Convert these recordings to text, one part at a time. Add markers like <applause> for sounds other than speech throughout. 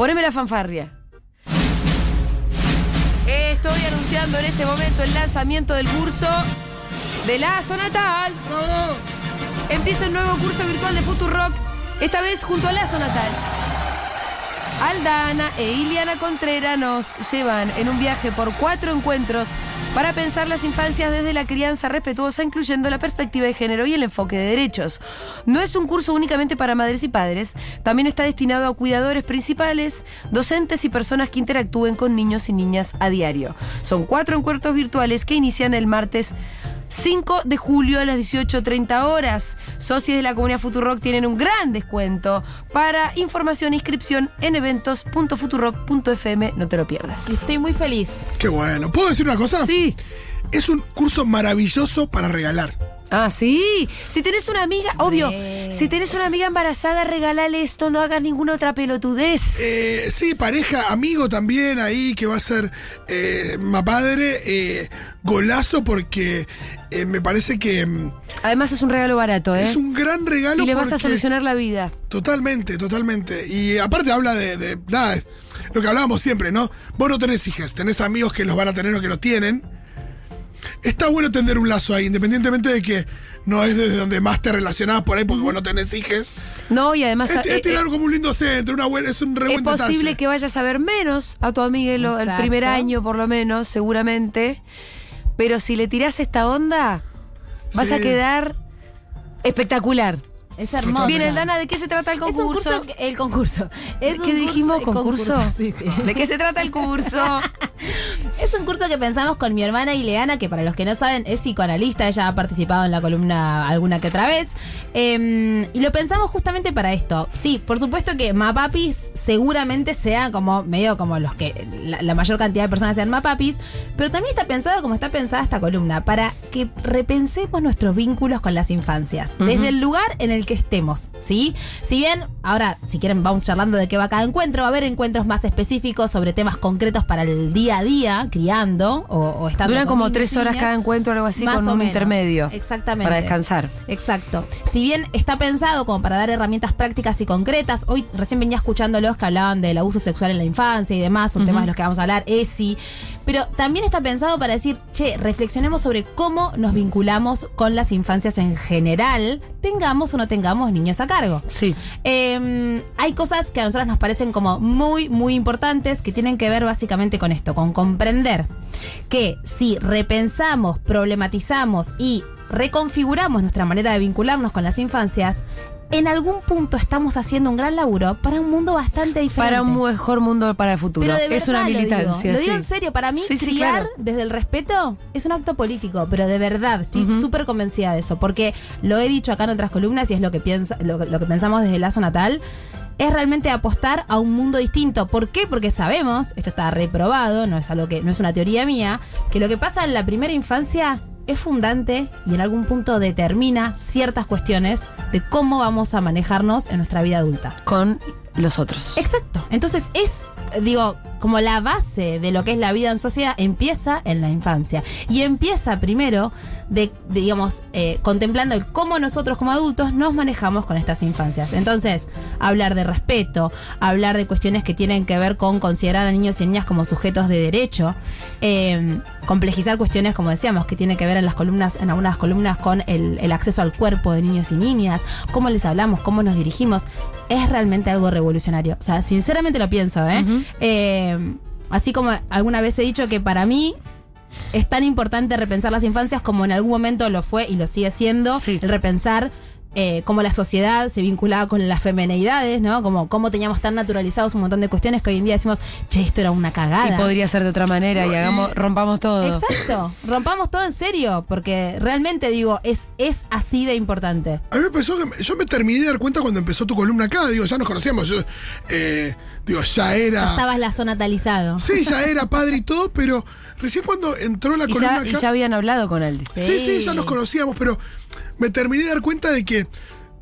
Poneme la fanfarria. Estoy anunciando en este momento el lanzamiento del curso de Lazo Natal. ¡Bravo! Empieza el nuevo curso virtual de Futurock, esta vez junto a Lazo Natal. Aldana e Iliana Contreras nos llevan en un viaje por cuatro encuentros para pensar las infancias desde la crianza respetuosa, incluyendo la perspectiva de género y el enfoque de derechos. No es un curso únicamente para madres y padres, también está destinado a cuidadores principales, docentes y personas que interactúen con niños y niñas a diario. Son cuatro encuentros virtuales que inician el martes 5 de julio a las 18.30 horas. Socios de la comunidad Futurock tienen un gran descuento. Para información e inscripción en eventos.futurock.fm, no te lo pierdas. Estoy muy feliz. Qué bueno. ¿Puedo decir una cosa? Sí. Es un curso maravilloso para regalar. Ah, sí. Si tenés una amiga, obvio, si tenés una amiga embarazada, regalale esto, no hagas ninguna otra pelotudez. Eh, sí, pareja, amigo también ahí que va a ser eh, más padre. eh, golazo porque eh, me parece que mm, Además es un regalo barato, ¿eh? es un gran regalo. y le vas a solucionar la vida. Totalmente, totalmente. Y aparte habla de, de- nada, es lo que hablábamos siempre, ¿no? Vos no tenés hijas, tenés amigos que los van a tener o que los tienen. Está bueno tender un lazo ahí, independientemente de que no es desde donde más te relacionás por ahí porque vos no tenés hijas. No, y además Es, eh, es tirar como un lindo centro, una buena, es un re es buen posible detalle. que vayas a ver menos a tu amiga el, primer año, por lo menos, seguramente. Pero si le tirás esta onda, vas Sí. a quedar espectacular. Es hermoso. Bien, Eldana, ¿de qué se trata el Es un concurso? curso, el concurso. Es un ¿Qué curso- dijimos? ¿Concurso? Sí, sí. ¿De qué se trata el curso? <laughs> <laughs> Es un curso que pensamos con mi hermana Ileana, que para los que no saben es psicoanalista, ella ha participado en la columna alguna que otra vez. Eh, y lo pensamos justamente para esto. Sí, por supuesto que Mapapis seguramente sea como medio como los que la, la mayor cantidad de personas sean Mapapis, pero también está pensado como está pensada esta columna, para que repensemos nuestros vínculos con las infancias, desde el lugar en el que estemos, ¿sí? Si bien, ahora, si quieren, vamos charlando de qué va cada encuentro, va a haber encuentros más específicos sobre temas concretos para el día a día, criando o, o estando Duran como tres horas cada encuentro o algo así Más con o un menos. intermedio. Exactamente. Para descansar. Exacto. Si bien está pensado como para dar herramientas prácticas y concretas, hoy recién venía escuchándolos que hablaban del abuso sexual en la infancia y demás, un tema de los que vamos a hablar, ESI, pero también está pensado para decir, che, reflexionemos sobre cómo nos vinculamos con las infancias en general, tengamos o no tengamos niños a cargo. Sí. Eh, hay cosas que a nosotros nos parecen como muy, muy importantes que tienen que ver básicamente con esto, con comprender que si repensamos, problematizamos y reconfiguramos nuestra manera de vincularnos con las infancias, en algún punto estamos haciendo un gran laburo para un mundo bastante diferente. Para un mejor mundo para el futuro. Pero de verdad es una lo digo. militancia. Lo digo, sí. en serio, para mí Sí, sí, criar claro. desde el respeto es un acto político, pero de verdad, estoy Ujú. súper convencida de eso, porque lo he dicho acá en otras columnas y es lo que piensa, lo, lo que pensamos desde el lazo natal. Es realmente apostar a un mundo distinto. ¿Por qué? Porque sabemos, esto está reprobado, no es algo que, no es una teoría mía, que lo que pasa en la primera infancia es fundante y en algún punto determina ciertas cuestiones de cómo vamos a manejarnos en nuestra vida adulta. Con los otros. Exacto. Entonces es, digo, como la base de lo que es la vida en sociedad empieza en la infancia. Y empieza primero de, de, digamos, eh, contemplando el cómo nosotros como adultos nos manejamos con estas infancias. Entonces, hablar de respeto, hablar de cuestiones que tienen que ver con considerar a niños y niñas como sujetos de derecho, eh, complejizar cuestiones, como decíamos, que tienen que ver en las columnas, en algunas columnas con el, el acceso al cuerpo de niños y niñas, cómo les hablamos, cómo nos dirigimos, es realmente algo revolucionario. O sea, sinceramente lo pienso, ¿eh? Eh, así como alguna vez he dicho que para mí es tan importante repensar las infancias como en algún momento lo fue y lo sigue siendo, Sí. el repensar eh, cómo la sociedad se vinculaba con las femeneidades, ¿no? Como cómo teníamos tan naturalizados un montón de cuestiones que hoy en día decimos, che, esto era una cagada. Y podría ser de otra manera y hagamos, rompamos todo. Exacto, rompamos todo en serio, porque realmente digo, es, es así de importante. A mí me pasó que yo me terminé de dar cuenta cuando empezó tu columna acá. Digo, ya nos conocíamos. Yo, eh, digo, ya era. Estabas lazonatalizado. Sí, ya era padre y todo, pero recién cuando entró la Y columna ya, acá. y ya habían hablado con Aldi. Sí, sí, Sí. ya nos conocíamos, pero me terminé de dar cuenta de que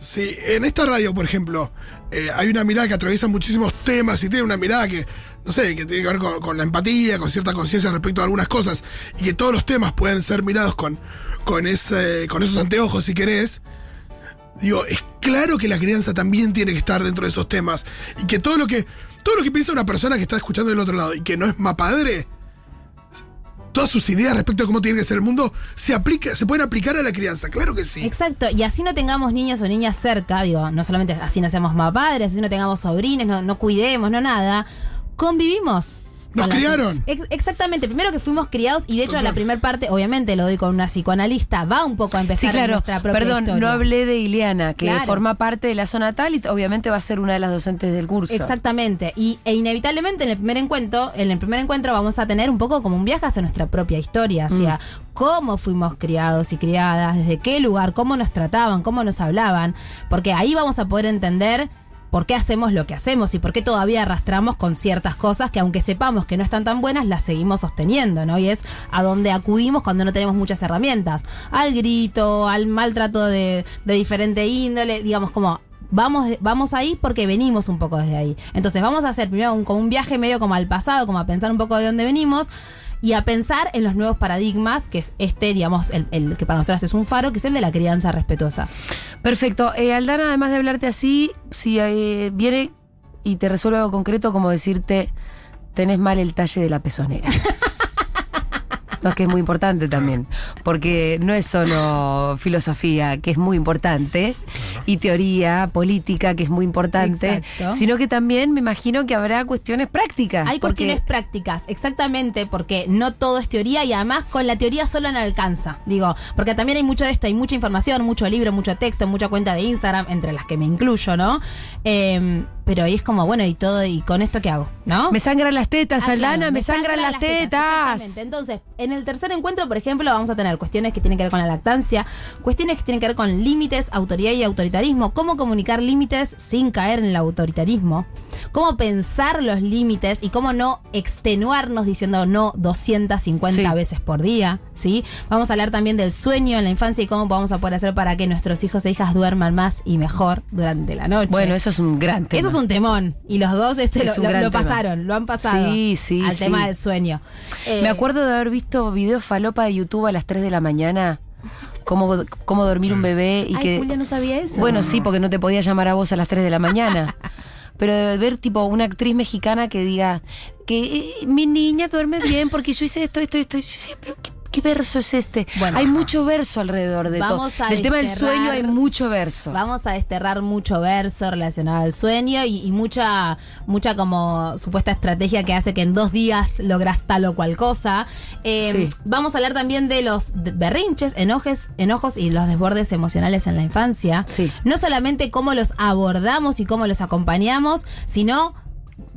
si en esta radio, por ejemplo, eh, hay una mirada que atraviesa muchísimos temas y tiene una mirada que, no sé, que tiene que ver con, la empatía, con cierta conciencia respecto a algunas cosas, y que todos los temas pueden ser mirados con, con, ese, con esos anteojos, si querés. Digo, es claro que la crianza también tiene que estar dentro de esos temas. Y que todo lo que todo lo que piensa una persona que está escuchando del otro lado y que no es mapadre, todas sus ideas respecto a cómo tiene que ser el mundo se aplica, se pueden aplicar a la crianza, claro que sí. Exacto, y así no tengamos niños o niñas cerca, digo, no solamente así no seamos más padres, así no tengamos sobrines, no, no cuidemos, no nada, convivimos. Nos criaron. Ex- exactamente, primero que fuimos criados y de hecho Total. la primera parte, obviamente lo doy con una psicoanalista, va un poco a Sí, empezar en claro. nuestra propia Perdón, historia. no hablé de Ileana, que Claro. forma parte de la zona tal y obviamente va a ser una de las docentes del curso. Exactamente. Y, e inevitablemente en el primer encuentro, en el primer encuentro vamos a tener un poco como un viaje hacia nuestra propia historia, hacia cómo fuimos criados y criadas, desde qué lugar, cómo nos trataban, cómo nos hablaban, porque ahí vamos a poder entender por qué hacemos lo que hacemos y por qué todavía arrastramos con ciertas cosas que aunque sepamos que no están tan buenas, las seguimos sosteniendo, ¿no? Y es a donde acudimos cuando no tenemos muchas herramientas, al grito, al maltrato de, de diferente índole, digamos como Vamos, vamos ahí porque venimos un poco desde ahí. Entonces vamos a hacer primero un, un viaje medio como al pasado, como a pensar un poco de dónde venimos y a pensar en los nuevos paradigmas, que es este, digamos, el, el que para nosotras es un faro, que es el de la crianza respetuosa. Perfecto. Eh, Aldana, además de hablarte así, si eh, viene y te resuelve algo concreto, como decirte, tenés mal el talle de la pezonera. <laughs> No, es que es muy importante también, porque no es solo filosofía, que es muy importante, y teoría política, que es muy importante, Exacto. sino que también me imagino que habrá cuestiones prácticas. Hay porque- cuestiones prácticas, exactamente, porque no todo es teoría y además con la teoría sola no alcanza. Digo, porque también hay mucho de esto, hay mucha información, mucho libro, mucho texto, mucha cuenta de Instagram, entre las que me incluyo, ¿no? Eh, pero ahí es como, bueno, y todo, ¿y con esto qué hago? ¿No? Me sangran las tetas, Ah, claro, me sangran las tetas. exactamente. Entonces, en el tercer encuentro, por ejemplo, vamos a tener cuestiones que tienen que ver con la lactancia, cuestiones que tienen que ver con límites, autoridad y autoritarismo, cómo comunicar límites sin caer en el autoritarismo, cómo pensar los límites y cómo no extenuarnos diciendo no 250 Sí. veces por día, ¿sí? Vamos a hablar también del sueño en la infancia y cómo vamos a poder hacer para que nuestros hijos e hijas duerman más y mejor durante la noche. Bueno, eso es un gran tema. Eso es un temón. Y los dos este, Es lo, pasaron, lo han pasado. Sí, sí, Al sí. tema del sueño. Eh, Me acuerdo de haber visto videos falopa de YouTube a las 3 de la mañana. Cómo, cómo dormir un bebé y Ay, que. Julia no sabía eso. Bueno, sí, porque no te podía llamar a vos a las 3 de la mañana. <laughs> Pero de ver tipo una actriz mexicana que diga que eh, mi niña duerme bien porque yo hice esto, esto, esto. Y yo decía, pero ¿qué, qué verso es este? Bueno. hay mucho verso alrededor de Vamos todo. a Del tema del desterrar- sueño hay mucho verso. Vamos a desterrar mucho verso relacionado al sueño y, y mucha, mucha como supuesta estrategia que hace que en dos días logras tal o cual cosa. Eh, Sí. Vamos a hablar también de los berrinches, enojes, enojos y los desbordes emocionales en la infancia. Sí. No solamente cómo los abordamos y cómo los acompañamos, sino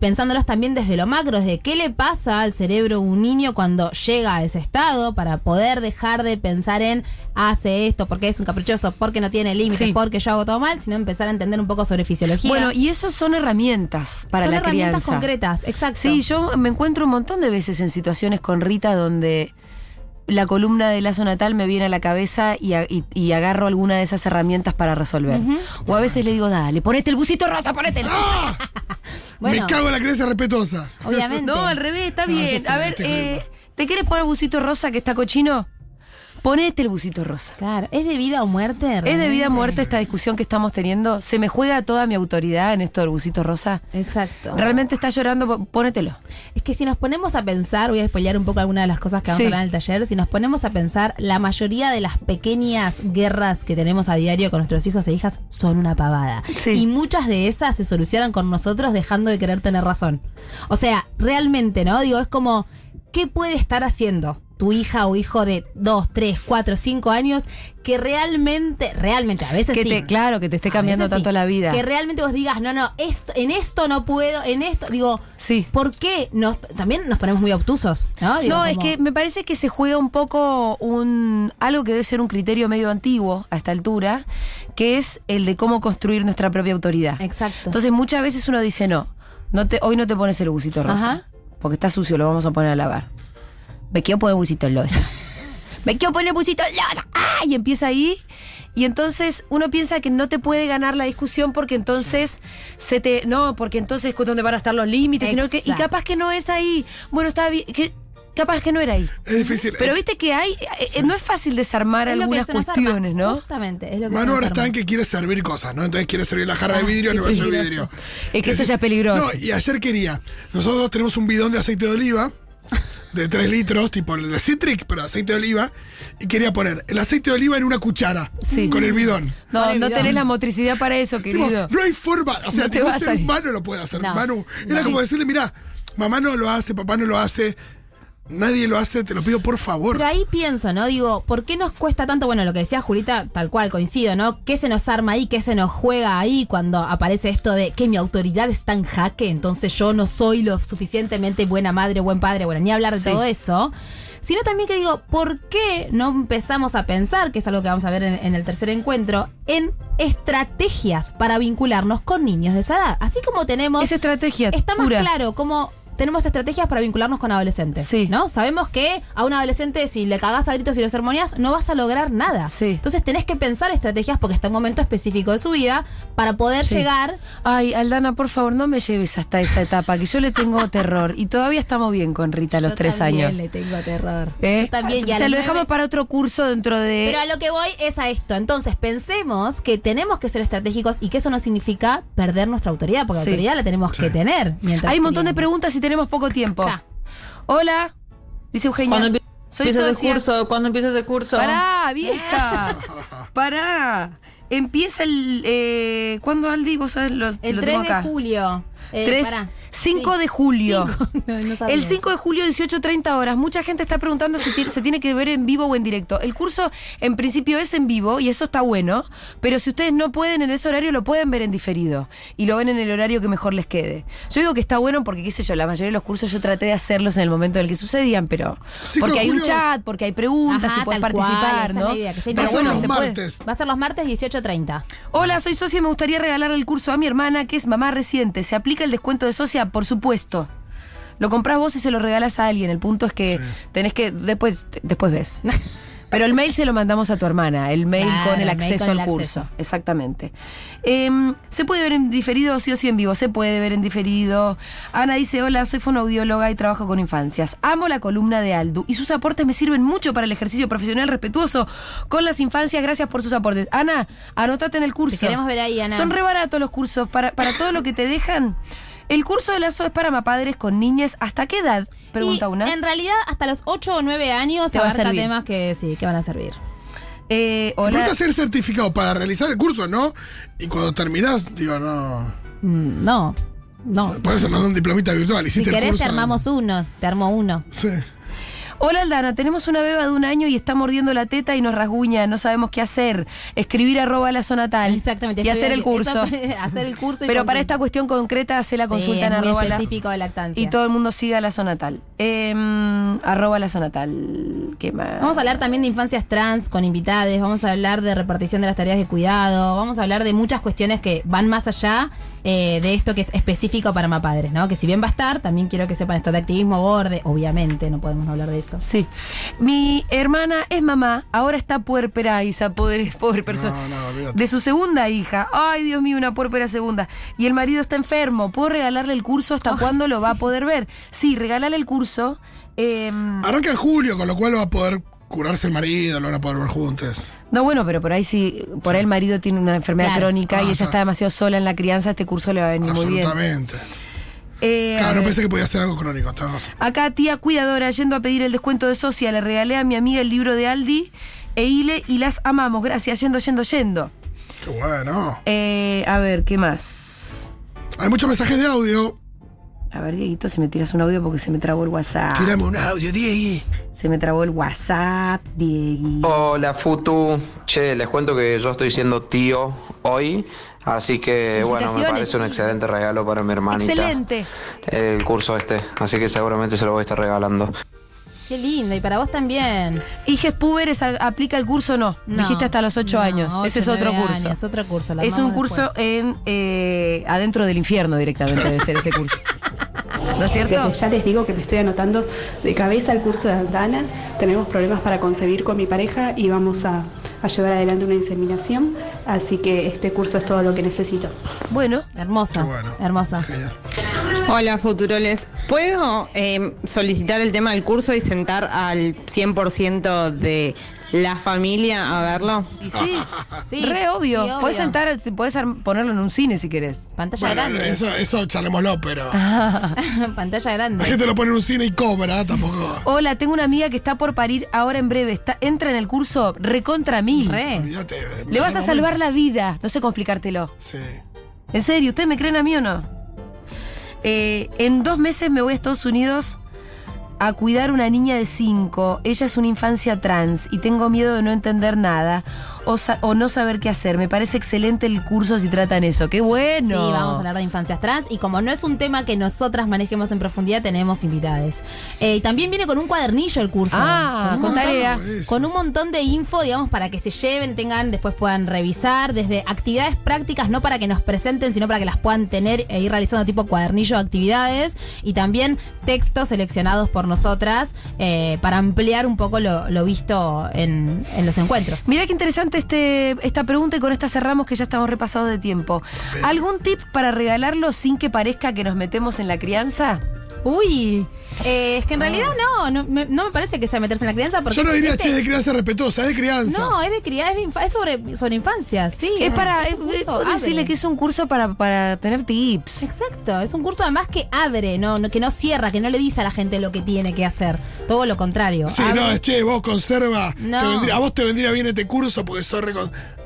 pensándolos también desde lo macro, desde qué le pasa al cerebro de un niño cuando llega a ese estado para poder dejar de pensar en hace esto porque es un caprichoso, porque no tiene límites, Sí. porque yo hago todo mal, sino empezar a entender un poco sobre fisiología. Bueno, y eso son herramientas para Son la herramientas crianza. concretas, exacto. Sí, yo me encuentro un montón de veces en situaciones con Rita donde la columna de lazo natal me viene a la cabeza y, a- y- y agarro alguna de esas herramientas para resolver. O a veces le digo, dale, ponete el busito rosa, ponete el... <laughs> Bueno, Me cago en la creencia respetuosa. obviamente. No, al revés, está No, bien. a ver, eh. ¿te quieres poner el busito rosa que está cochino? Ponete el busito rosa. Claro, ¿es de vida o muerte? ¿Es de realmente? vida o muerte esta discusión que estamos teniendo? ¿Se me juega toda mi autoridad en esto del busito rosa? Exacto. ¿Realmente está llorando? Pónetelo. Es que si nos ponemos a pensar, voy a spoilear un poco algunas de las cosas que vamos Sí. a hablar en el taller, si nos ponemos a pensar, la mayoría de las pequeñas guerras que tenemos a diario con nuestros hijos e hijas son una pavada. Sí. Y muchas de esas se solucionan con nosotros dejando de querer tener razón. O sea, realmente, ¿no? Digo, es como, ¿qué puede estar haciendo? Tu hija o hijo de 2, 3, 4, 5 años que realmente, realmente, a veces Que sí. te, claro, que te esté cambiando sí. tanto la vida. Que realmente vos digas, no, no, esto, en esto no puedo, en esto, digo, Sí. ¿por qué? Nos, también nos ponemos muy obtusos, ¿no? Digo, no, es que me parece que se juega un poco un algo que debe ser un criterio medio antiguo a esta altura, que es el de cómo construir nuestra propia autoridad. Exacto. Entonces muchas veces uno dice, no, no te, hoy no te pones el busito rosa, Ajá. porque está sucio, lo vamos a poner a lavar. Me quiero poner busito rosa. Me quiero poner busito rosa. ¡Ah! Y empieza ahí. Y entonces uno piensa que no te puede ganar la discusión porque entonces se te. No, porque entonces es donde van a estar los límites. Sino que, y capaz que no es ahí. Bueno, está bien. que- capaz que no era ahí. Es difícil. Pero Eh, viste que hay, eh, no es fácil desarmar Es algunas arma. cuestiones, ¿no? Justamente, es lo que Manu se nos ahora está en que quiere servir cosas, ¿no? Entonces quiere servir la jarra de Ah, vidrio en el es vaso de vidrio. Es que eso ya es peligroso. No, y ayer quería. Nosotros tenemos un bidón de aceite de oliva <laughs> de 3 litros, tipo el de Citric, pero aceite de oliva. Y quería poner el aceite de oliva en una cuchara Sí. con el bidón. No, el no bidón. tenés la motricidad para eso, Tipo, querido. no hay forma. O sea, No te a ser humano lo puede hacer. No. Manu. Era No. como decirle, mira, mamá no lo hace, papá no lo hace. Nadie lo hace, te lo pido por favor. Pero ahí pienso, ¿no? Digo, ¿por qué nos cuesta tanto? Bueno, lo que decía Julita, tal cual, coincido, ¿no? ¿Qué se nos arma ahí? ¿Qué se nos juega ahí cuando aparece esto de que mi autoridad está en jaque? Entonces yo no soy lo suficientemente buena madre, buen padre, bueno, ni hablar de Sí. todo eso. Sino también que digo, ¿por qué no empezamos a pensar, que es algo que vamos a ver en, en el tercer encuentro, en estrategias para vincularnos con niños de esa edad? Así como tenemos... Es estrategia Está más pura. claro como tenemos estrategias para vincularnos con adolescentes. Sí. ¿No? Sabemos que a un adolescente, si le cagás a gritos y lo sermoneas, no vas a lograr nada. Sí. Entonces tenés que pensar estrategias porque está en un momento específico de su vida para poder Sí. llegar. Ay, Aldana, por favor, no me lleves hasta esa etapa, que yo le tengo <laughs> terror. Y todavía estamos bien con Rita a los Yo tres también años. le tengo terror. ¿Eh? Yo también. y a o sea, lo dejamos nueve- para otro curso dentro de. Pero a lo que voy es a esto. Entonces, pensemos que tenemos que ser estratégicos y que eso no significa perder nuestra autoridad, porque Sí. la autoridad la tenemos que tener. Hay un montón de preguntas y tenemos poco tiempo. Ya. Dice dice Eugenia. ¿Cuándo empie- Soy empieza ese socia. curso? ¿Cuándo empieza ese curso? Pará, vieja. <laughs> Pará. Empieza el. Eh, ¿Cuándo, Aldi? Vos sabés, lo, El lo 3 tengo de acá. julio. Eh, 3, pará. 5 Sí. de julio. Cinco. <laughs> No, no sabía El eso. 5 de julio, 18.30 horas. Mucha gente está preguntando si se tiene que ver en vivo o en directo. El curso, en principio, es en vivo y eso está bueno. Pero si ustedes no pueden en ese horario, lo pueden ver en diferido. Y lo ven en el horario que mejor les quede. Yo digo que está bueno porque, qué sé yo, la mayoría de los cursos yo traté de hacerlos en el momento en el que sucedían, pero. 5 de Porque hay un chat, porque hay preguntas Ajá, y puedes cual, participar, es ¿no? idea, que pero bueno, los se puede. martes. Va a ser los martes 18.30. Hola, soy socia y me gustaría regalarle el curso a mi hermana, que es mamá reciente. ¿Se aplica el descuento de socia? Por supuesto. Lo compras vos y se lo regalas a alguien. El punto es que tenés que. Después, después ves. <laughs> Pero el mail se lo mandamos a tu hermana, el mail Claro, con el acceso con el al curso. acceso. Exactamente. Em, ¿Se puede ver en diferido sí o sí en vivo? Se puede ver en diferido. Ana dice, hola, soy fonoaudióloga y trabajo con infancias. Amo la columna de Aldu y sus aportes me sirven mucho para el ejercicio profesional respetuoso con las infancias. Gracias por sus aportes. Ana, anotate en el curso. Te queremos ver ahí, Ana. Son re baratos los cursos. Para, para todo lo que te dejan. El curso de lazo es para mapadres con niñas. ¿Hasta qué edad? Pregunta Y, una. En realidad, hasta los 8 o 9 años a abarca servir. temas que sí, que van a servir. Eh, hola. Importa ser certificado para realizar el curso, ¿no? Y cuando terminás, digo, no. Mm, no, no. Puedes mandar un diplomita virtual. Si Hiciste el querés, curso. te armamos uno. Te armo uno. Sí. Hola Aldana, tenemos una beba de un año y está mordiendo la teta y nos rasguña, no sabemos qué hacer. Escribir arroba la zona tal. Exactamente. Y hacer el curso. <laughs> Hacer el curso y Pero para esta cuestión concreta, hace la Sí, consulta muy arroba la- específico de lactancia. Y todo el mundo siga la zona tal. Em, arroba la zona tal. ¿Qué más? Vamos a hablar también de infancias trans con invitades, vamos a hablar de repartición de las tareas de cuidado, vamos a hablar de muchas cuestiones que van más allá eh, de esto que es específico para mapadres, ¿no? Que si bien va a estar, también quiero que sepan esto de activismo borde, obviamente, no podemos no hablar de eso. Sí. Mi hermana es mamá, ahora está puérpera, Isa, pobre, pobre persona. No, no, de su segunda hija. Ay, Dios mío, una puérpera segunda. Y el marido está enfermo. ¿Puedo regalarle el curso hasta cuándo lo va a poder ver? Sí, regalarle el curso. em, Arranca en julio, con lo cual va a poder curarse el marido, lo van a poder ver juntos. no, bueno, pero por ahí sí, por ahí el marido tiene una enfermedad Claro. crónica y Ah, ella está demasiado sola en la crianza, este curso le va a venir muy bien. Absolutamente. Eh, Claro, no pensé que podía ser algo crónico. tenés razón. Acá, tía cuidadora, yendo a pedir el descuento de socia, le regalé a mi amiga el libro de Aldi e Ile y las amamos. Gracias, yendo, yendo, yendo. Qué bueno. Eh, a ver, ¿qué más? Hay muchos mensajes de audio. A ver, Dieguito, si me tiras un audio porque se me trabó el WhatsApp. Tirame un audio, Diego. Se me trabó el WhatsApp, Diego. Hola Futu, che, les cuento que yo estoy siendo tío hoy, así que bueno, me parece un excelente regalo para mi hermanita. Excelente. El curso este, así que seguramente se lo voy a estar regalando. Qué lindo, y para vos también. ¿Hijes púberes aplica el curso o no? No, Dijiste hasta los ocho no, años. Ese es otro curso. años, otro curso. la Es un curso después. en eh, adentro del infierno directamente debe ser ese curso. <laughs> ¿No es cierto? Desde ya les digo que me estoy anotando de cabeza el curso de Aldana. Tenemos problemas para concebir con mi pareja y vamos a, a llevar adelante una inseminación. Así que este curso es todo lo que necesito. Bueno, Hermosa, bueno. hermosa. Genial. Hola, Futuroles. ¿Puedo eh, solicitar el tema del curso y sentar al 100% de la familia a verlo? Y sí, Sí, re obvio. sí, obvio. Puedes sentar, puedes ar- ponerlo en un cine si querés. Pantalla Bueno, grande. eso, eso charlémoslo, pero. <laughs> Pantalla La grande. gente lo pone en un cine y cobra, tampoco. Hola, tengo una amiga que está por parir ahora en breve. Está, entra en el curso recontra mil. Re. Olvídate. Le vas a salvar la vida. No sé cómo explicártelo. Sí. En serio, ¿ustedes me creen a mí o no? Eh, en dos meses me voy a Estados Unidos a cuidar una niña de cinco. Ella es una infancia trans y tengo miedo de no entender nada o, no saber qué hacer. Me parece excelente el curso si tratan eso. ¡Qué bueno! Sí, vamos a hablar de infancias trans y como no es un tema que nosotras manejemos en profundidad, tenemos invitades. Eh, y también viene con un cuadernillo el curso. Ah, con, un con montón- con un montón de info, digamos, para que se lleven, tengan, después puedan revisar, desde actividades prácticas, no para que nos presenten, sino para que las puedan tener e ir realizando tipo cuadernillo de actividades y también textos seleccionados por nosotras eh, para ampliar un poco lo, lo visto en, en los encuentros. Mira qué interesante este, esta pregunta y con esta cerramos que ya estamos repasados de tiempo. ¿Algún tip para regalarlo sin que parezca que nos metemos en la crianza? Uy, eh, es que en realidad no, no me, no me parece que sea meterse en la crianza porque Yo no diría, este- che, de crianza respetuosa, es de crianza. No, es de crianza, es, de infa- es sobre, sobre infancia, sí. Es para es, un es curso, decirle que es un curso para, para tener tips. Exacto, es un curso además que abre, no, no- que no cierra, que no le dice a la gente lo que tiene que hacer. Todo lo contrario. Sí, abre. no, es che, vos conserva. No. te vendría- a vos te vendría bien este curso porque sos.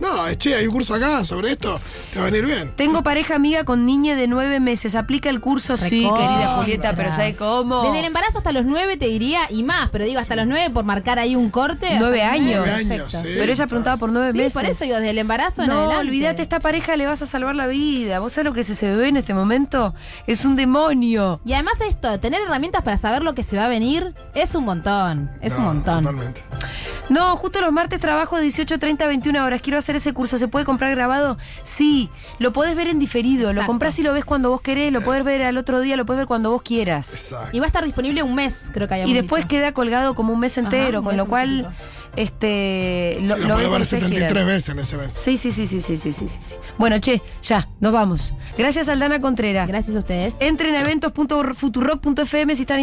No, es che, hay un curso acá sobre esto, te va a venir bien. Tengo pareja amiga con niña de nueve meses. ¿Aplica el curso? Sí, querida Julieta, pero ¿sabe cómo? Desde el embarazo hasta los nueve te diría, y más, pero digo hasta los nueve por marcar ahí un corte. Nueve años. Nueve años, sí. Pero ella preguntaba por nueve Sí, meses. por eso digo, desde el embarazo en No, adelante. olvídate, esta pareja le vas a salvar la vida. ¿Vos sabés lo que es ese bebé en este momento? Es un demonio. Y además esto, tener herramientas para saber lo que se va a venir, es un montón. Es un No, montón. Totalmente. No, justo los martes trabajo de 18, 30, 21 horas. Quiero hacer ese curso. ¿Se puede comprar grabado? Sí. Lo podés ver en diferido. Lo comprás y lo ves cuando vos querés. Lo podés ver al otro día. Lo podés ver cuando vos quieras. Exacto. Y va a estar disponible un mes, creo que hay Y después queda colgado como un mes entero. un con mes, lo cual, este. Sí, Lo, lo, lo ver ustedes 73 quieran. veces en ese evento. Sí, sí, sí, sí, sí, sí, sí, sí. Bueno, che, ya, nos vamos. Gracias, Aldana Contreras. Gracias a ustedes. Entren a eventos.futurock.fm si están